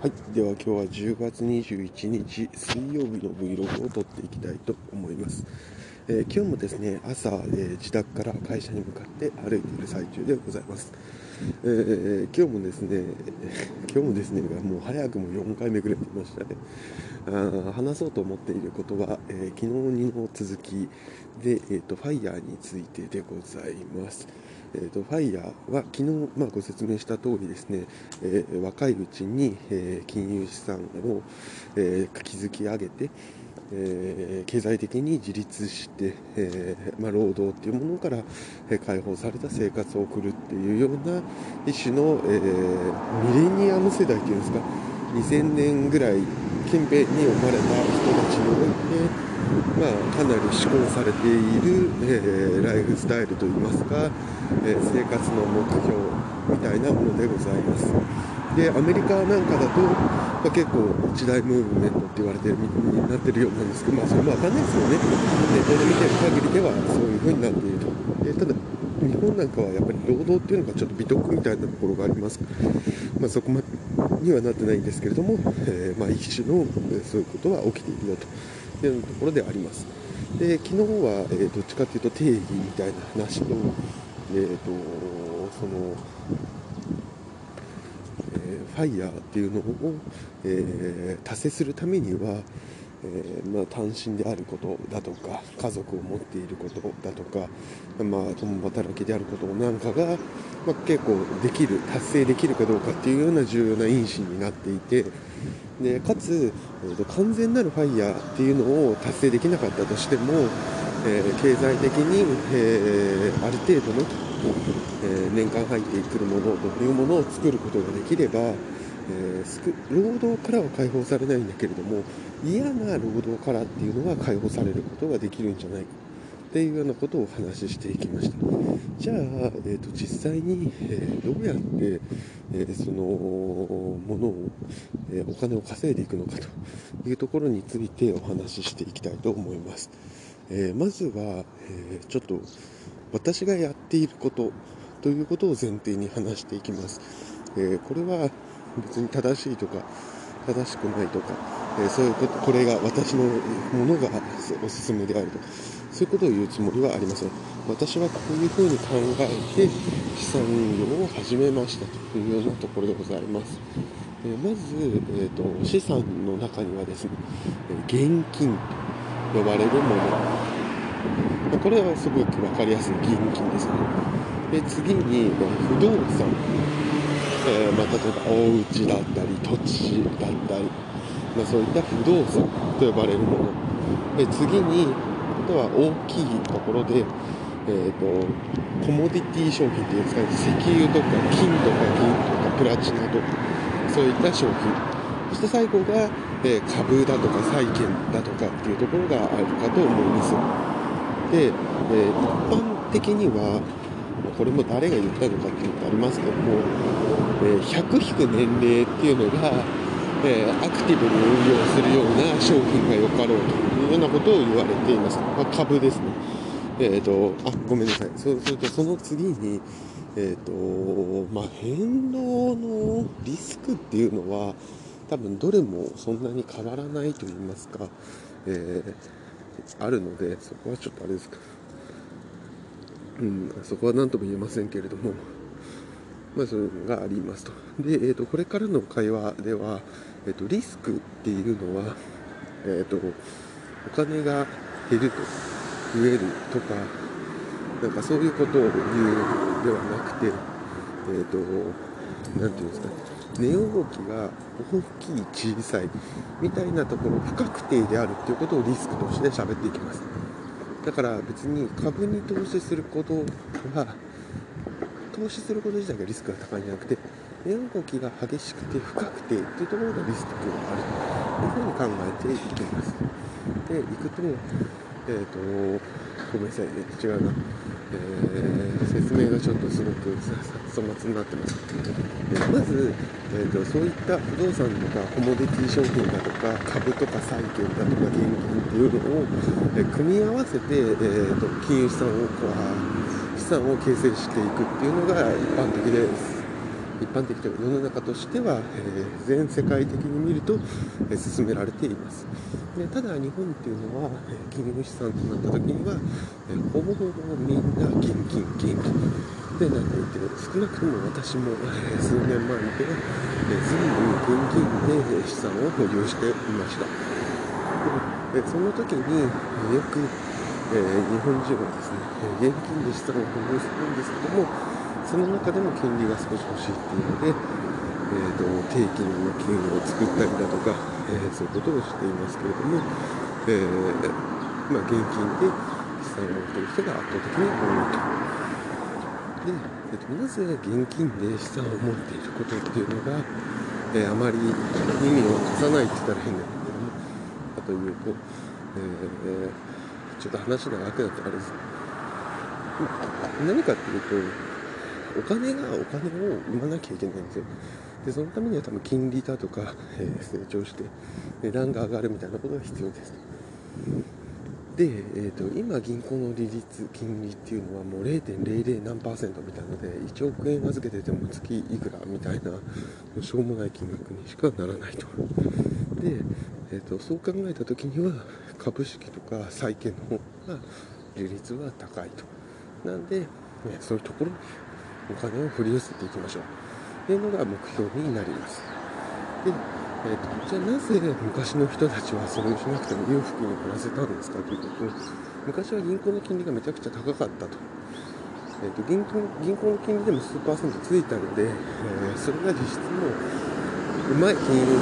はい、では今日は10月21日水曜日の Vlog を撮っていきたいと思います。えー今日もですね朝、えー自宅から会社に向かって歩いている最中でございます。えー今日もですね、今日もですね、もう早くも4回目ぐらい来ましたね。あ話そうと思っていることは、えー昨日にの続きで、えーと、ファイヤーについてでございます。えーと、ファイヤーは昨日、まあ、ご説明した通りですね、えー若いうちに、えー金融資産を、えー築き上げて、えー経済的に自立して、えーまあ、労働っていうものから、え解放された生活を送るっていうような一種の、えーミレニアム世代っていうんですか2000年ぐらい近辺に生まれた人たちにおいてまあ、かなり施行されている、えライフスタイルといいますか、え生活の目標みたいなものでございます。で、アメリカなんかだと、まあ、結構一大ムーブメントって言われてるになってるようなんですけど、まあ、それもわかんないですよね。ネットで見てる限りではそういう風になっていると。でただ日本なんかはやっぱり労働っていうのがちょっと美徳みたいなところがあります。まあ、そこまにはなってないんですけれども、えーまあ、一種のそういうことは起きているよというところであります。で昨日は、えどっちかというと定義みたいな話と,、えー、とその、えーファイヤーっていうのを、えー達成するためには、えーまあ、単身であることだとか家族を持っていることだとか、まあ、共働きであることなんかが、まあ、結構できる達成できるかどうかっていうような重要な因子になっていてでかつ、えーと完全なるファイヤーっていうのを達成できなかったとしても、え経済的に、えーある程度の、え年間入ってくるものというものを作ることができれば、え労働からは解放されないんだけれども嫌な労働からっていうのは解放されることができるんじゃないかっていうようなことをお話ししていきました。じゃあ、えー、と実際に、えーどうやって、えーそのものを、えーお金を稼いでいくのかというところについてお話ししていきたいと思います、えまずは、えちょっと私がやっていることということを前提に話していきます、えーこれは別に正しいとか正しくないとか、えーそういうことこれが私のものがおすすめであると。そういうことを言うつもりはありません。私はこういうふうに考えて資産運用を始めましたというようなところでございます、えまず、えー、と資産の中にはですね現金と呼ばれるもの。これはすごく分かりやすい現金ですね。で次にま不動産。えーまあ、例えばお家だったり土地だったり、まあ、そういった不動産と呼ばれるもの。で次にあとは大きいところで、えー、とコモディティ商品っていうんですかね。石油とか金とか銀とかプラチナとかそういった商品。そして最後が、えー株だとか債券だとかっていうところがあるかと思います。で、えー一般的にはこれも誰が言ったのかっていうのがありますけども、えー100引く年齢っていうのが、えーアクティブに運用するような商品がよかろうというようなことを言われています、まあ、株ですね。えー、とあごめんなさい。そうするとその次にえーとまあ、変動のリスクっていうのは多分どれもそんなに変わらないと言いますか、えーあるのでそこはちょっとあれですかうん、そこは何とも言えませんけれども、まあ、それがありますと。で、えー、とこれからの会話では、えー、とリスクっていうのは、えー、とお金が減ると増えるとかなんかそういうことを言うではなくて、えー、となんていうんですか値動きが大きい小さいみたいなところ不確定であるっていうことをリスクとして喋っていきます。だから別に株に投資することは投資すること自体がリスクが高いんじゃなくて値動きが激しくて不確定っていうところがリスクがある。というふうに考えていきます。でいくとえっ、とごめんなさい。ね違うな、え説明がちょっとすごく粗末になってます。でまず、えー、とそういった不動産とかコモディティ商品だとか株とか債券だとか現金っていうのを、えー組み合わせて、えー、と金融資産をこう資産を形成していくっていうのが一般的です。一般的という世の中としては、えー、全世界的に見ると、えー、進められています。でただ日本っていうのは、えー、金融資産となった時には、えー、ほぼほぼみんな現金現金でなっていて少なくとも私も、えー、数年前には、えー、全部現金で資産を保有していました。でその時に、えよく、え日本人はですね現金で資産を保有するんですけどもその中でも金利が少し欲しいっていうので、えーと、定期の金を作ったりだとか、えー、そういうことをしていますけれども、えー、まあ、現金で資産を持っている人が圧倒的に多いと。で、えーと、なぜ現金で資産を持っていることっていうのが、えー、あまり意味を貸さないって言ったら変なんだけどもかというと、えー、ちょっと話長くなってあれです何かっていうとお金がお金を生まなきゃいけないんですよ。でそのためには多分金利だとか、えー、成長して値段が上がるみたいなことが必要です。で、えーと、今銀行の利率金利っていうのはもう0.00何パーセントみたいなので1億円預けてても月いくらみたいなしょうもない金額にしかならないと。で、えーと、そう考えた時には株式とか債券の方が利率は高いと。なんで、ね、そういうところにお金を振り寄せていきましょう。というのが目標になります。で、えーと、じゃあなぜ昔の人たちはそれをしなくても裕福に暮らせたんですかということ。昔は銀行の金利がめちゃくちゃ高かったと,、えーと、銀行銀行の金利でも数パーセントついたので、えー、それが実質もうまい金融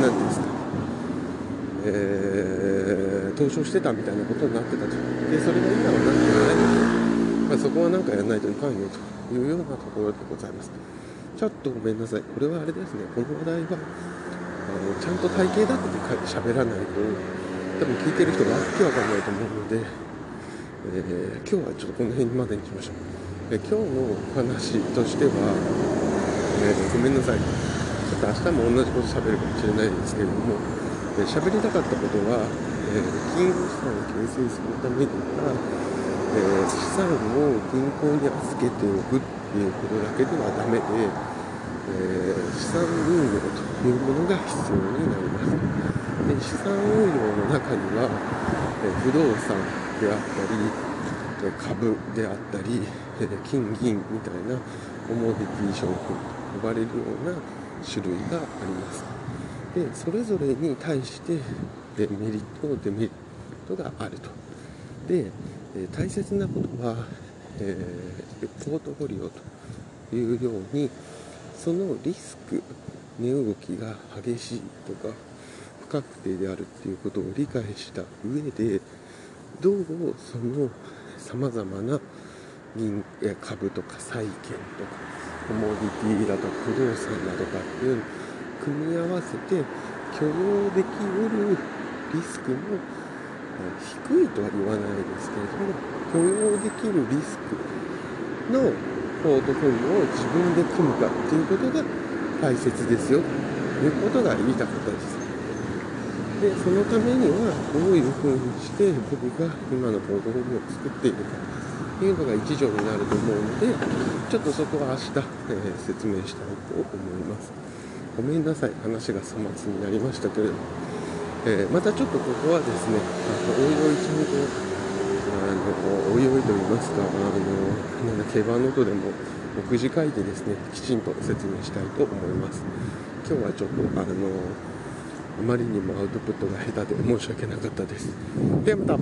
なんていうんですか。えー、投資をしてたみたいなことになってたと。でそれが今はなってない。ので、まあ、そこは何かやらないといかんよというようなところでございます。ちょっとごめんなさい。これはあれですね、この話題は、あのちゃんと体型だって喋らないと、多分聞いてる人がわけわかんないと思うので、えー、今日はちょっとこの辺までにしましょう。え今日のお話としては、えー、ごめんなさい。ちょっと明日も同じこと喋るかもしれないですけれども、喋、えー、りたかったことは、えー、金融資産を形成するためには、え、資産を銀行に預けておくっていうことだけではダメで、え、資産運用というものが必要になります。で資産運用の中には、え、不動産であったり、株であったり、え金銀みたいなコモディティ商品と呼ばれるような種類があります。でそれぞれに対してメリットデメリットがあると。でえ大切なことは、えー、ポートフォリオというようにそのリスク値動きが激しいとか不確定であるっていうことを理解した上でどうそのさまざまな株とか債券とかコモディティだとか不動産だとかっていうのを組み合わせて許容できうるリスクの低いとは言わないですけれども許容できるリスクのポートフォリオを自分で組むかっていうことが大切ですよということが言いたかったです。でそのためにはどういうふうにして僕が今のポートフォリオを作っているかというのが一助になると思うのでちょっとそこは明日、えー、説明したいと思います。ごめんなさい話が粗末になりましたけれどもえー、またちょっとここはですね、おいおいちゃんと、あの、おいおいと言いますか、あの、なんだ、競馬の音でも、目次書いてですね、きちんと説明したいと思います。今日はちょっと、あの、あまりにもアウトプットが下手で申し訳なかったです。ではまた